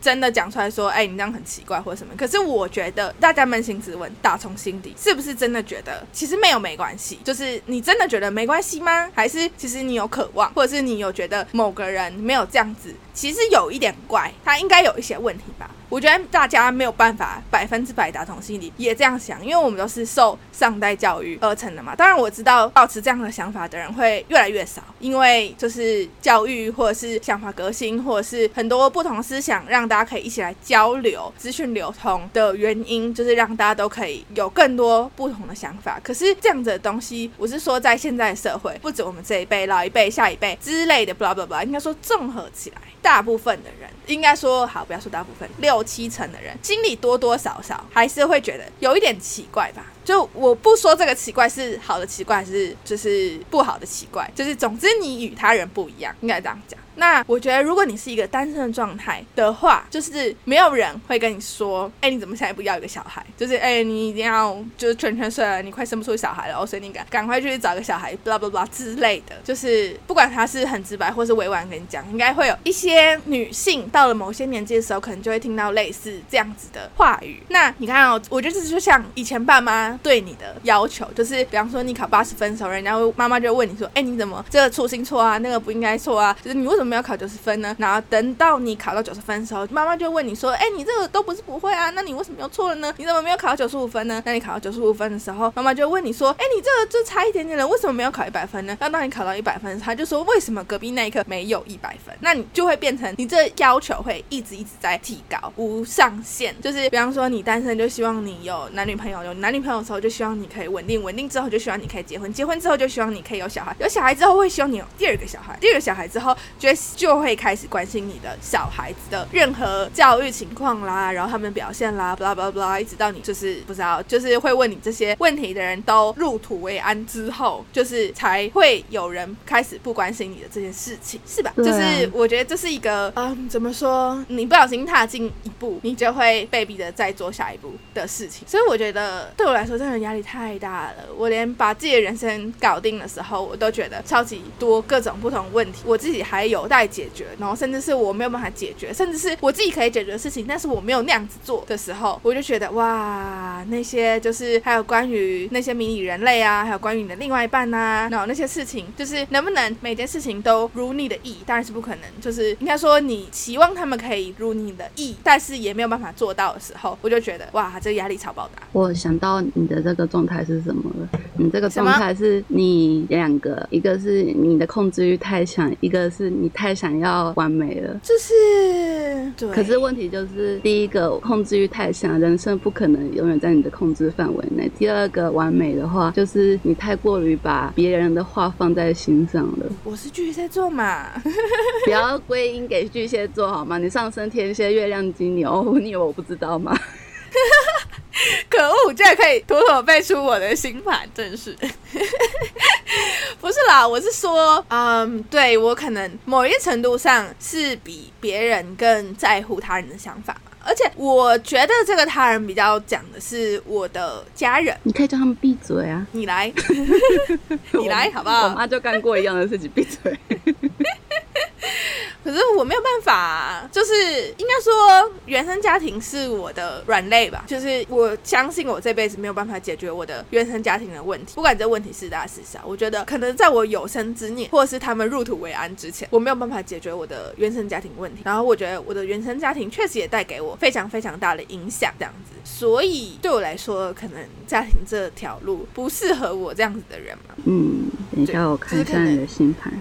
真的讲出来说，哎、你这样很奇怪或者什么。可是我觉得大家扪心自问，打从心底是不是真的觉得其实没有没关系？就是你真的觉得没关系吗？还是其实你有渴望，或者是你有觉得某个人没有这样子，其实有一点怪，他应该有一些问题吧？我觉得大家没有办法百分之百打从心里也这样想，因为我们都是受上代教育而成的嘛。当然我知道保持这样的想法的人会越来越少，因为就是教育或者是想法革新，或者是很多不同思想让大家可以一起来交流、资讯流通的原因，就是让大家都可以有更多不同的想法。可是这样子的东西，我是说在现在社会，不止我们这一辈、老一辈、下一辈之类的，blah blah blah，应该说综合起来，大部分的人，应该说好，不要说大部分，六七成的人，心里多多少少还是会觉得有一点奇怪吧。就我不说这个奇怪是好的奇怪，还是就是不好的奇怪，就是总之你与他人不一样，应该这样讲。那我觉得，如果你是一个单身的状态的话，就是没有人会跟你说，哎、你怎么现在不要一个小孩？就是哎、你一定要就是全全岁了，你快生不出小孩了，哦，所以你赶赶快去找个小孩，blah blah blah 之类的。就是不管他是很直白或是委婉跟你讲，应该会有一些女性到了某些年纪的时候，可能就会听到类似这样子的话语。那你看哦，我觉得这就像以前爸妈对你的要求，就是比方说你考八十分的时候，人家会妈妈就问你说，哎，你怎么这个粗心错啊，那个不应该错啊，就是你为什么没有考九十分呢？然后等到你考到九十分的时候，妈妈就问你说，哎，你这个都不是不会啊，那你为什么又错了呢？你怎么没有考到九十五分呢？那你考到九十五分的时候，妈妈就问你说，哎，你这个就差一点点了，为什么没有考一百分呢？那当你考到一百分，他就说为什么隔壁那一科没有一百分？那你就会变成你这要求会一直一直在提高，无上限。就是比方说你单身就希望你有男女朋友，有男女朋友的时候就希望你可以稳定，稳定之后就希望你可以结婚，结婚之后就希望你可以有小孩，有小孩之后会希望你有第二个小孩，第二个小孩之后就就会开始关心你的小孩子的任何教育情况啦，然后他们表现啦，巴拉巴拉巴拉，一直到你就是不知道，就是会问你这些问题的人都入土为安之后，就是才会有人开始不关心你的这件事情，是吧？就是我觉得这是一个，嗯，怎么说？你不小心踏进一步，你就会被逼的再做下一步的事情。所以我觉得对我来说，我真的压力太大了。我连把自己的人生搞定的时候，我都觉得超级多各种不同问题，我自己还有待解决，然后甚至是我没有办法解决，甚至是我自己可以解决的事情，但是我没有那样子做的时候，我就觉得哇，那些就是还有关于那些迷你人类啊，还有关于你的另外一半呐，然后那些事情，就是能不能每件事情都如你的意，当然是不可能。就是应该说你期望他们可以如你的意，但是也没有办法做到的时候，我就觉得哇，这个压力超爆大。我想到你的这个状态是什么了？你这个状态是你两个，一个是你的控制欲太强，一个是你太想要完美了。就是对。可是问题就是，第一个控制欲太强，人生不可能永远在你的控制范围内。第二个完美的话，就是你太过于把别人的话放在心上了。我是巨蟹座嘛，不要归因给巨蟹座好吗？你上升天蝎，月亮金牛，你以为我不知道吗？可恶，居然可以妥妥背出我的星盘，真是。不是啦，我是说，嗯，对我可能某一个程度上是比别人更在乎他人的想法，而且我觉得这个他人比较讲的是我的家人。你可以叫他们闭嘴啊！你来，你来，好不好？我妈就干过一样的事情，闭嘴。可是我没有办法，就是应该说原生家庭是我的软肋吧。就是我相信我这辈子没有办法解决我的原生家庭的问题，不管这问题是大是小。我觉得可能在我有生之年，或者是他们入土为安之前，我没有办法解决我的原生家庭问题。然后我觉得我的原生家庭确实也带给我非常非常大的影响，这样子。所以对我来说，可能家庭这条路不适合我这样子的人嘛。嗯，等一下我看一下你的星盘。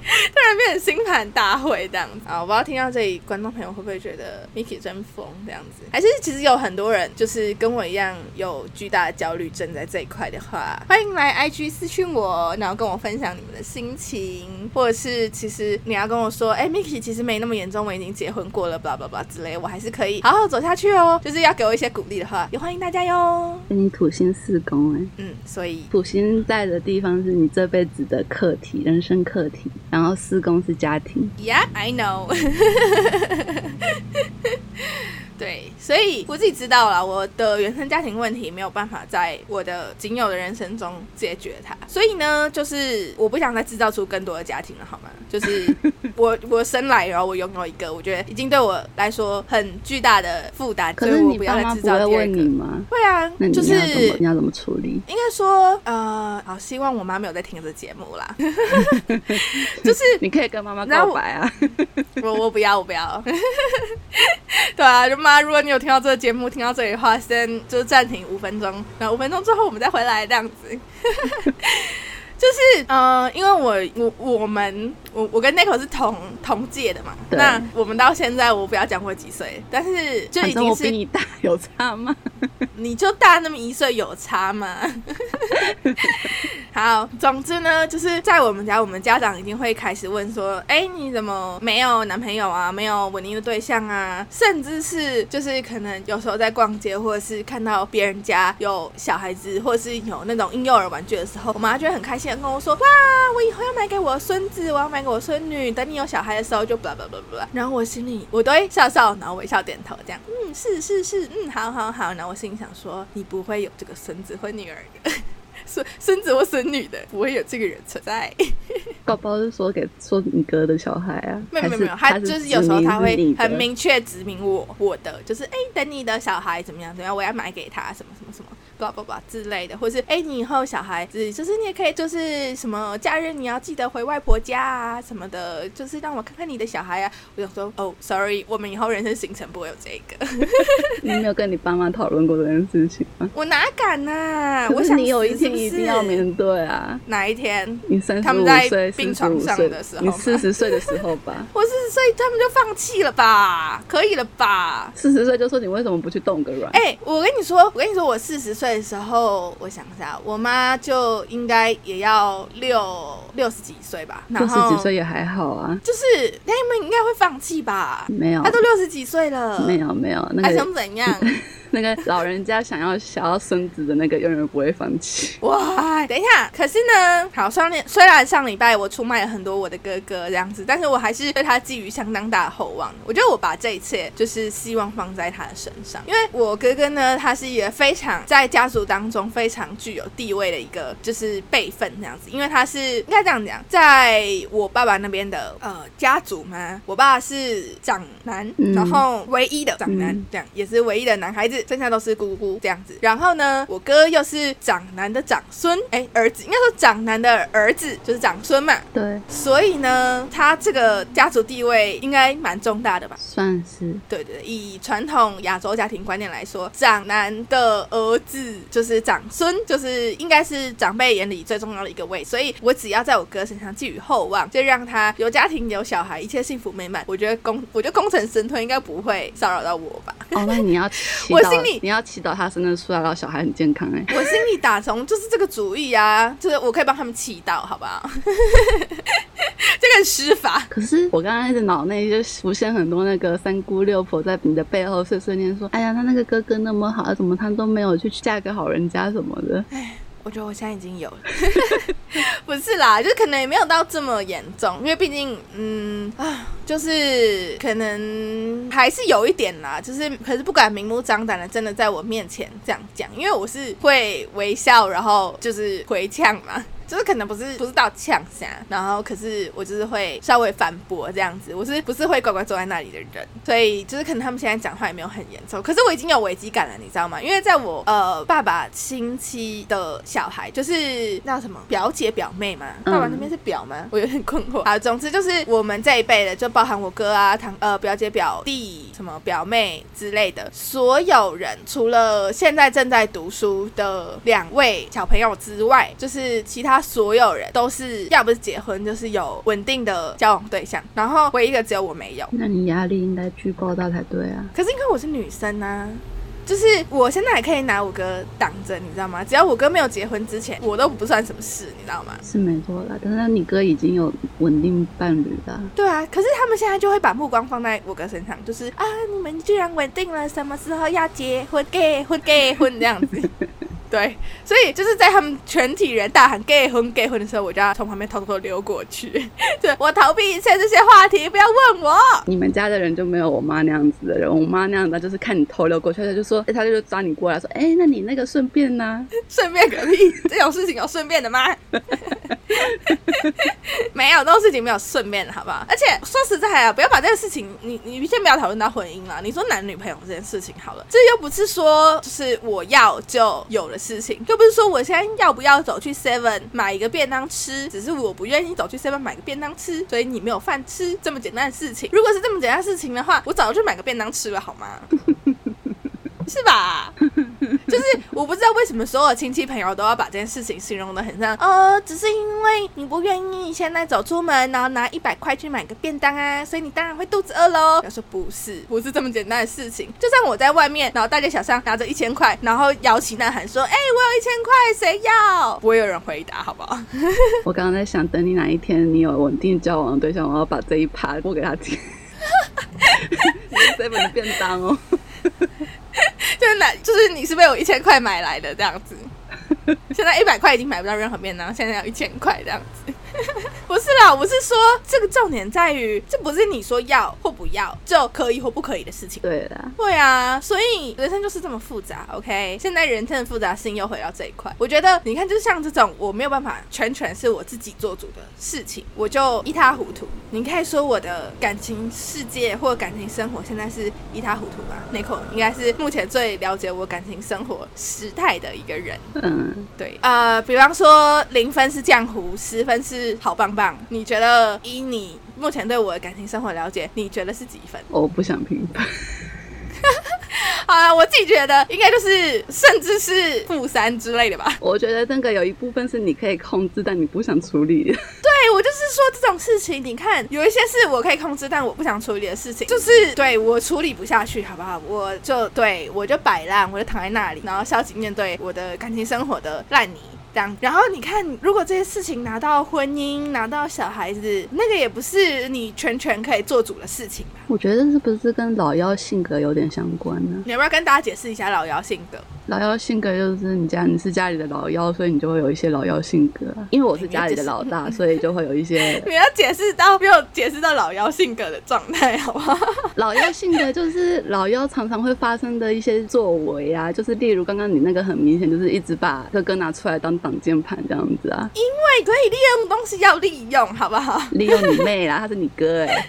突然变成星盘大会这样子啊！我不知道听到这里，观众朋友会不会觉得 Miki 真疯这样子？还是其实有很多人就是跟我一样有巨大的焦虑症在这一块的话，欢迎来 IG 私讯我，然后跟我分享你们的心情，或者是其实你要跟我说，哎，Miki 其实没那么严重，我已经结婚过了，blah blah blah 之类，我还是可以好好走下去哦。就是要给我一些鼓励的话，也欢迎大家哟。你土星四宫哎，嗯，所以土星在的地方是你这辈子的课题，人生课题。然后四宫是家庭。Yeah, I know. 对，所以我自己知道了，我的原生家庭问题没有办法在我的仅有的人生中解决它。所以呢，就是我不想再制造出更多的家庭了，好吗？就是 我我生来然后我拥有一个，我觉得已经对我来说很巨大的负担。可是你爸妈不会问你吗？会啊，就是你要怎么处理？应该说，呃，好，希望我妈没有在听这节目啦。就是你可以跟妈妈告白啊。我我不要，我不要。对啊，就妈，如果你有听到这个节目，听到这里的话，先就暂停五分钟，那五分钟之后我们再回来这样子。就是，嗯，因为我我我们我我跟 Nico 是同同届的嘛，那我们到现在我不要讲我几岁，但是就已经是比你大有差吗？你就大那么一岁有差吗？好，总之呢，就是在我们家，我们家长一定会开始问说，哎，你怎么没有男朋友啊？没有稳定的对象啊？甚至是就是可能有时候在逛街，或者是看到别人家有小孩子，或者是有那种婴幼儿玩具的时候，我妈就会很开心的。跟我说哇，我以后要买给我的孙子，我要买给我孙女。等你有小孩的时候，就不啦不啦不啦。然后我心里我都会笑笑，然后微笑点头，这样，嗯，是是是，嗯，好好好。然后我心里想说，你不会有这个孙子或女儿的，孙孙子或孙女的，不会有这个人存在。宝宝是说给说你哥的小孩啊？没有没有没有，他就是有时候他会很明确指明我我的，就是哎，等你的小孩怎么样怎么样，我要买给他什么什么什么。Blah blah blah 之类的，或是哎、你以后小孩子就是你也可以就是什么假日你要记得回外婆家啊什么的，就是让我看看你的小孩啊。我想说哦，sorry，我们以后人生行程不会有这个，你没有跟你爸妈讨论过这件事情吗？我哪敢呐、我想你有一天一定要面对啊！哪一天？你三十五他们在岁、病床上的时候你四十岁的时候吧，我四十岁，他们就放弃了吧？可以了吧？四十岁就说你为什么不去动个软？哎、我跟你说，我跟你说，我四十岁的时候，我想一下，我妈就应该也要六六十几岁吧，然六十几岁也还好啊，就是他们应该会放弃吧？没有她，都六十几岁了，没有，没有，那还想怎样？那个老人家想要想要孙子的那个，永远不会放弃。哇，等一下，可是呢，好，上礼虽然上礼拜我出卖了很多我的哥哥这样子，但是我还是对他寄予相当大的厚望。我觉得我把这一切就是希望放在他的身上，因为我哥哥呢，他是一个非常在家族当中非常具有地位的一个就是辈分这样子，因为他是应该这样讲，在我爸爸那边的呃家族嘛，我爸是长男，然后唯一的长男，这样也是唯一的男孩子，剩下都是姑姑这样子。然后呢，我哥又是长男的长孙，哎，儿子应该说长男的儿子就是长孙嘛。对，所以呢，他这个家族地位应该蛮重大的吧？算是对对，对以传统亚洲家庭观念来说，长男的儿子就是长孙，就是应该是长辈眼里最重要的一个位。所以我只要在我哥身上寄予厚望，就让他有家庭有小孩，一切幸福美满。我觉得功，我觉得功成身退应该不会骚扰到我吧。哦，那你要 心里你要祈祷他生得出来，然后小孩很健康哎、我心里打从就是这个主意啊，就是我可以帮他们祈祷，好不好？这个很施法。可是我刚刚一直脑内就浮现很多那个三姑六婆在你的背后碎碎念说：“哎呀，他那个哥哥那么好，怎么他都没有去嫁个好人家什么的。我觉得我现在已经有了，不是啦，就是可能也没有到这么严重，因为毕竟，嗯啊，就是可能还是有一点啦，就是可是不敢明目张胆的真的在我面前这样讲，因为我是会微笑，然后就是回呛嘛。就是可能不是不是到呛下，然后可是我就是会稍微反驳这样子，我是不是会乖乖坐在那里的人？所以就是可能他们现在讲话也没有很严重，可是我已经有危机感了，你知道吗？因为在我呃爸爸亲戚的小孩，就是那叫什么表姐表妹嘛，嗯爸爸那边是表吗？我有点困惑。啊，总之就是我们这一辈的，就包含我哥啊、堂呃表姐表弟、什么表妹之类的，所有人除了现在正在读书的两位小朋友之外，就是其他所有人都是要不是结婚，就是有稳定的交往对象，然后唯一一个只有我没有。那你压力应该巨爆大才对啊！可是因为我是女生啊，就是我现在还可以拿我哥挡着，你知道吗？只要我哥没有结婚之前，我都不算什么事，你知道吗？是没错啦，但是你哥已经有稳定伴侣了。对啊，可是他们现在就会把目光放在我哥身上，就是啊，你们居然稳定了，什么时候要结婚？gay 婚 gay 婚这样子。对，所以就是在他们全体人大喊 gay 婚 gay 婚的时候，我就要从旁边偷偷溜过去，对我逃避一切这些话题，不要问我。你们家的人就没有我妈那样子的人，我妈那样的就是看你偷溜过去，她就说，他、就抓你过来说，哎、那你那个顺便呢、顺便个屁！这种事情有顺便的吗？没有，这种事情没有顺便的，好不好？而且说实在啊，不要把这个事情，你你先不要讨论到婚姻了。你说男女朋友这件事情好了，这又不是说就是我要就有的事情，又不是说我现在要不要走去 Seven 买一个便当吃，只是我不愿意走去 Seven 买个便当吃，所以你没有饭吃这么简单的事情。如果是这么简单的事情的话，我早就去买个便当吃了，好吗？是吧？就是我不知道为什么所有亲戚朋友都要把这件事情形容的很像，呃，只是因为你不愿意现在走出门，然后拿一百块去买个便当啊，所以你当然会肚子饿喽。要说不是，不是这么简单的事情。就算我在外面，然后大街小巷拿着一千块，然后摇旗呐喊说，哎、我有一千块，谁要？不会有人回答，好不好？我刚刚在想，等你哪一天你有稳定交往的对象，我要把这一趴播给他听。seven 的便当哦，就是拿，就是你是被我一千块买来的这样子。现在一百块已经买不到任何便当，现在要一千块这样子。不是啦，我是说这个重点在于，这不是你说要或不要就可以或不可以的事情。对啦，对啊，所以人生就是这么复杂。OK，现在人生的复杂性又回到这一块，我觉得你看，就像这种我没有办法全权是我自己做主的事情，我就一塌糊涂。你可以说我的感情世界或感情生活现在是一塌糊涂吧 c o 应该是目前最了解我感情生活时态的一个人。嗯，对，呃，比方说零分是浆糊，十分是好棒棒。你觉得以你目前对我的感情生活了解，你觉得是几分？我不想评分。好了，我自己觉得应该就是甚至是负三之类的吧。我觉得那个有一部分是你可以控制，但你不想处理。对，我就是说这种事情，你看有一些是我可以控制，但我不想处理的事情，就是对我处理不下去，好不好？我就对我就摆烂，我就躺在那里，然后消极面对我的感情生活的烂泥。这样，然后你看，如果这些事情拿到婚姻、拿到小孩子，那个也不是你全权可以做主的事情吧？我觉得是不是跟老妖性格有点相关呢？你要不要跟大家解释一下老妖性格？老妖性格就是你家你是家里的老妖，所以你就会有一些老妖性格。因为我是家里的老大，所以就会有一些。你要解释到没有解释到老妖性格的状态，好不好？老妖性格就是老妖常常会发生的一些作为啊，就是例如刚刚你那个很明显就是一直把哥哥拿出来当挡键盘这样子啊。因为可以利用东西要利用，好不好？利用你妹啦，他是你哥哎。对啊，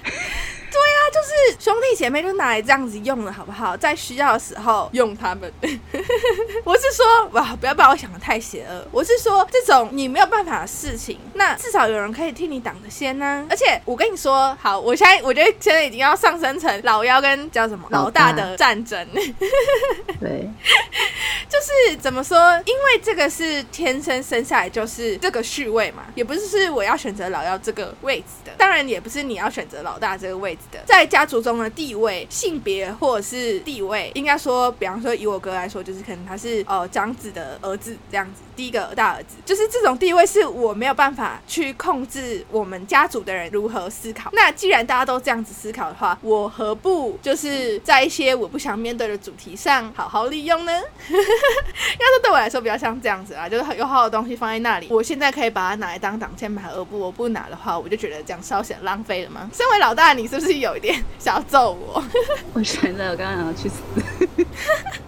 就是兄弟姐妹就拿来这样子用了，好不好？在需要的时候用他们。我是说，哇，不要把我想的太邪恶。我是说，这种你没有办法的事情，那至少有人可以替你挡着先呢。而且我跟你说，好，我现在我觉得现在已经要上升成老幺跟叫什么老大的战争。对，就是怎么说？因为这个是天生生下来就是这个序位嘛，也不是是我要选择老幺这个位置的。当然，也不是你要选择老大这个位置的。在在家族中的地位、性别或者是地位，应该说，比方说以我哥来说，就是可能他是呃长子的儿子这样子，第一个大儿子，就是这种地位是我没有办法去控制我们家族的人如何思考。那既然大家都这样子思考的话，我何不就是在一些我不想面对的主题上好好利用呢？要是对我来说比较像这样子啊，就是有好的东西放在那里，我现在可以把它拿来当挡箭牌，而不我不拿的话，我就觉得这样稍显浪费了吗？身为老大，你是不是？是有一点想要揍我，我觉得我刚刚要去死。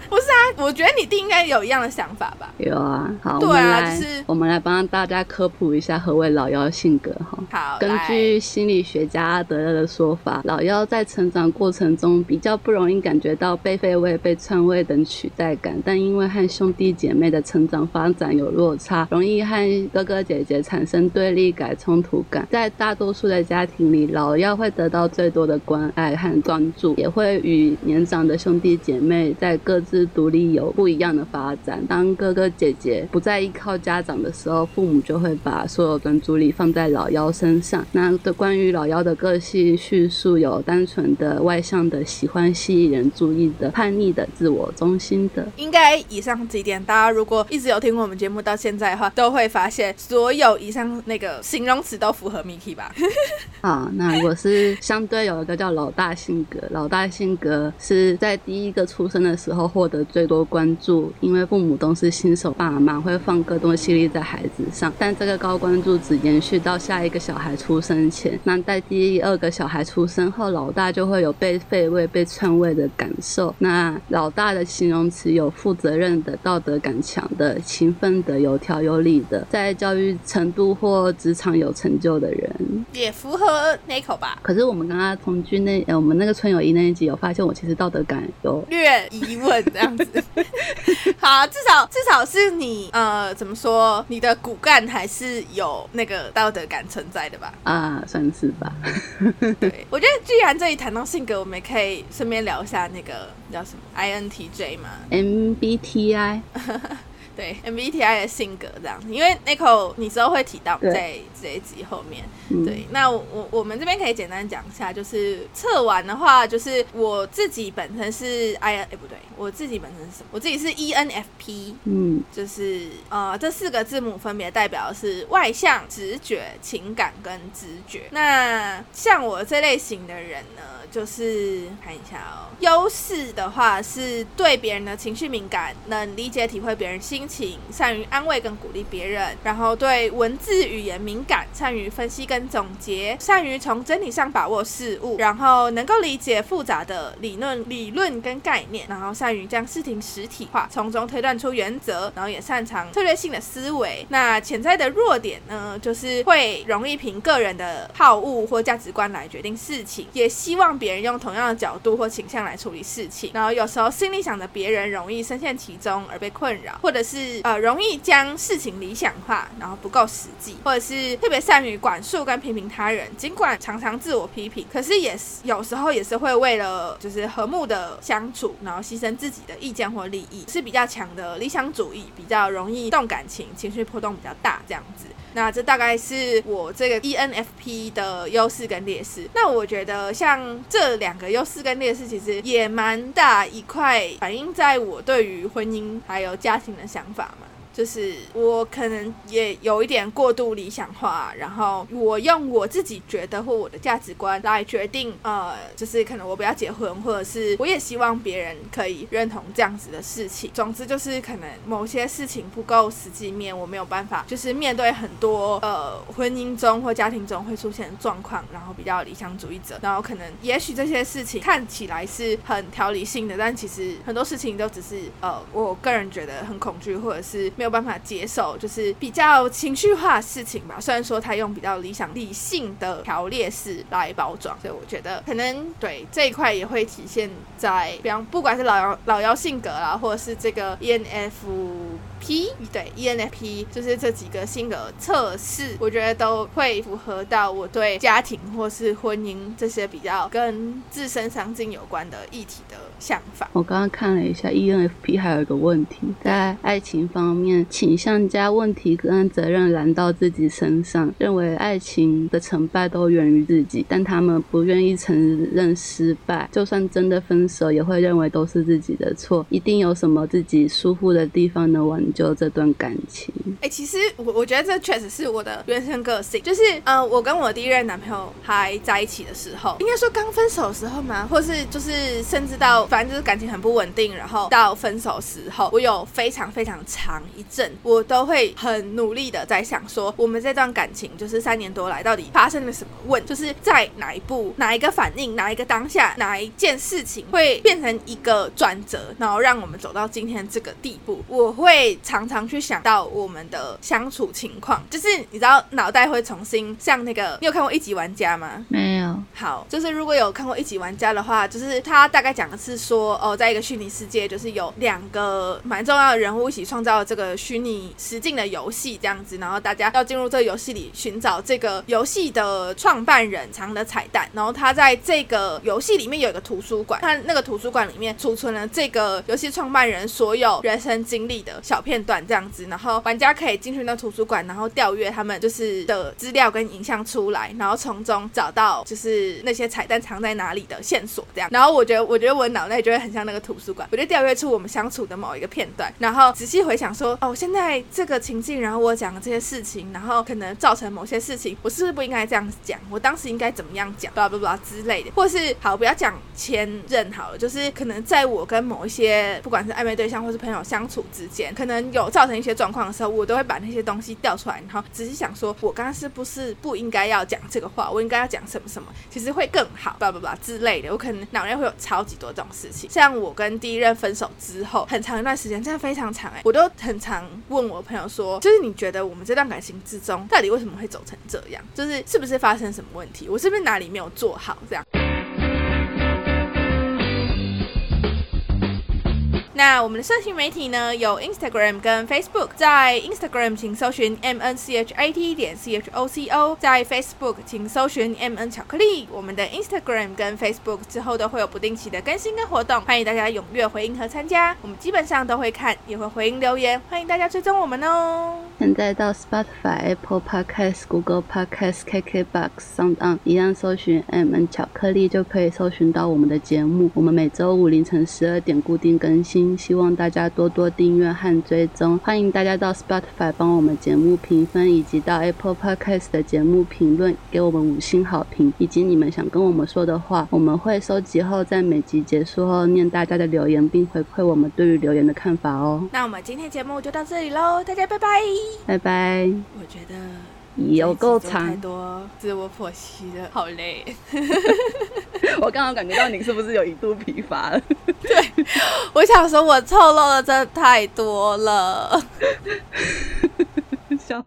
不是啊，我觉得你弟应该有一样的想法吧？有啊，好，对啊，就是我们来帮大家科普一下何谓老妖性格哈。好，根据心理学家阿德勒的说法，老妖在成长过程中比较不容易感觉到被废位、被篡位等取代感，但因为和兄弟姐妹的成长发展有落差，容易和哥哥姐姐产生对立感、冲突感。在大多数的家庭里，老妖会得到最多的关爱和专注，也会与年长的兄弟姐妹在各自独立有不一样的发展。当哥哥姐姐不再依靠家长的时候，父母就会把所有专注力放在老幺身上。那的关于老幺的个性叙述有单纯的、外向的、喜欢吸引人注意的、叛逆的、自我中心的。应该以上几点，大家如果一直有听我们节目到现在的话，都会发现所有以上那个形容词都符合 Miki 吧？啊，那我是相对有一个叫老大性格，老大性格是在第一个出生的时候获得最多关注，因为父母都是新手爸妈，会放更多心力在孩子上。但这个高关注只延续到下一个小孩出生前。那在第二个小孩出生后，老大就会有被废位、被篡位的感受。那老大的形容词有负责任的、道德感强的、勤奋的、有条有理的，在教育程度或职场有成就的人，也符合那口吧？可是我们刚刚同居那，呃，我们那个村友一那一集有发现，我其实道德感有略疑问这样子。好，至少至少是你呃，怎么说，你的骨干还是有那个道德感存在的吧？啊，算是吧。对，我觉得既然这里谈到性格，我们也可以顺便聊一下那个叫什么 INTJ 嘛，MBTI。对 MBTI 的性格这样，因为 Nico 你之后会提到在这一集后面。对，那我我们这边可以简单讲一下，就是测完的话，就是我自己本身是 I 哎不对，我自己本身是什么？我自己是 ENFP，嗯，就是呃这四个字母分别代表的是外向、直觉、情感跟直觉。那像我这类型的人呢，就是看一下哦，优势的话是对别人的情绪敏感，能理解体会别人心。心情，善于安慰跟鼓励别人，然后对文字语言敏感，善于分析跟总结，善于从真理上把握事物，然后能够理解复杂的理论、理论跟概念，然后善于将事情实体化，从中推断出原则，然后也擅长策略性的思维。那潜在的弱点呢，就是会容易凭个人的好恶或价值观来决定事情，也希望别人用同样的角度或倾向来处理事情，然后有时候心里想着别人，容易深陷其中而被困扰，或者是是呃容易将事情理想化，然后不够实际，或者是特别善于管束跟批评他人，尽管常常自我批评，可是也是有时候也是会为了就是和睦的相处，然后牺牲自己的意见或利益，是比较强的理想主义，比较容易动感情，情绪波动比较大这样子。那这大概是我这个 ENFP 的优势跟劣势。那我觉得像这两个优势跟劣势，其实也蛮大一块反映在我对于婚姻还有家庭的想法嘛。就是我可能也有一点过度理想化，然后我用我自己觉得或我的价值观来决定，呃，就是可能我不要结婚，或者是我也希望别人可以认同这样子的事情。总之就是可能某些事情不够实际面，我没有办法，就是面对很多呃婚姻中或家庭中会出现的状况，然后比较理想主义者，然后可能也许这些事情看起来是很条理性的，但其实很多事情都只是呃我个人觉得很恐惧，或者是。没有办法接受，就是比较情绪化的事情吧。虽然说他用比较理想、理性的条列式来包装，所以我觉得可能对这一块也会体现在，比方不管是老妖老妖性格啦，或者是这个 ENFP，对 ENFP，就是这几个性格测试，我觉得都会符合到我对家庭或是婚姻这些比较跟自身上进有关的议题的想法。我刚刚看了一下 ENFP，还有一个问题在爱情方面。倾向将问题跟责任揽到自己身上，认为爱情的成败都源于自己，但他们不愿意承认失败，就算真的分手，也会认为都是自己的错，一定有什么自己疏忽的地方能挽救这段感情。哎，其实我我觉得这确实是我的原生个性，就是呃，我跟我第一任男朋友还在一起的时候，应该说刚分手的时候嘛，或是就是甚至到反正就是感情很不稳定，然后到分手时候，我有非常非常长一。阵我都会很努力的在想说，我们这段感情就是三年多来到底发生了什么问，就是在哪一步、哪一个反应、哪一个当下、哪一件事情会变成一个转折，然后让我们走到今天这个地步。我会常常去想到我们的相处情况，就是你知道脑袋会重新像那个，你有看过一级玩家吗？没有。好，就是如果有看过一级玩家的话，就是他大概讲的是说，哦，在一个虚拟世界，就是有两个蛮重要的人物一起创造了这个。虚拟实境的游戏这样子，然后大家要进入这个游戏里寻找这个游戏的创办人藏的彩蛋，然后他在这个游戏里面有一个图书馆，他那个图书馆里面储存了这个游戏创办人所有 人生经历的小片段这样子，然后玩家可以进去那图书馆，然后调阅他们就是的资料跟影像出来，然后从中找到就是那些彩蛋藏在哪里的线索这样。然后我觉得，我觉得我脑袋就会很像那个图书馆，我就调阅出我们相处的某一个片段，然后仔细回想说。哦，现在这个情境，然后我讲这些事情，然后可能造成某些事情，我是不是不应该这样子讲？我当时应该怎么样讲？巴拉巴拉之类的，或是好，不要讲前任好了，就是可能在我跟某一些不管是暧昧对象或是朋友相处之间，可能有造成一些状况的时候，我都会把那些东西调出来，然后仔细想说，我刚刚是不是不应该要讲这个话？我应该要讲什么什么？其实会更好，巴拉巴拉之类的。我可能脑内会有超级多这种事情。像我跟第一任分手之后，很长一段时间，真的非常长哎，我都很长。问我朋友说，就是你觉得我们这段感情之中，到底为什么会走成这样？就是是不是发生什么问题？我是不是哪里没有做好？这样。那我们的社群媒体呢？有 Instagram 跟 Facebook。在 Instagram 请搜寻 M N C H A T 点 C H O C O，在 Facebook 请搜寻 M N 巧克力。我们的 Instagram 跟 Facebook 之后都会有不定期的更新跟活动，欢迎大家踊跃回应和参加。我们基本上都会看，也会回应留言，欢迎大家追踪我们哦。现在到 Spotify、Apple Podcast、Google Podcast、KKBox、SoundOn 一样搜寻 M N 巧克力就可以搜寻到我们的节目。我们每周五凌晨十二点固定更新。听，希望大家多多订阅和追踪。欢迎大家到 Spotify 帮我们节目评分，以及到 Apple Podcast 的节目评论给我们五星好评，以及你们想跟我们说的话，我们会收集后在每集结束后念大家的留言，并回馈我们对于留言的看法哦。那我们今天节目就到这里喽，大家拜拜。拜拜。我觉得有够长，太多自我剖析的，好累。我刚刚感觉到你是不是有一度疲乏了？对，我想说，我透露的真的太多了。笑。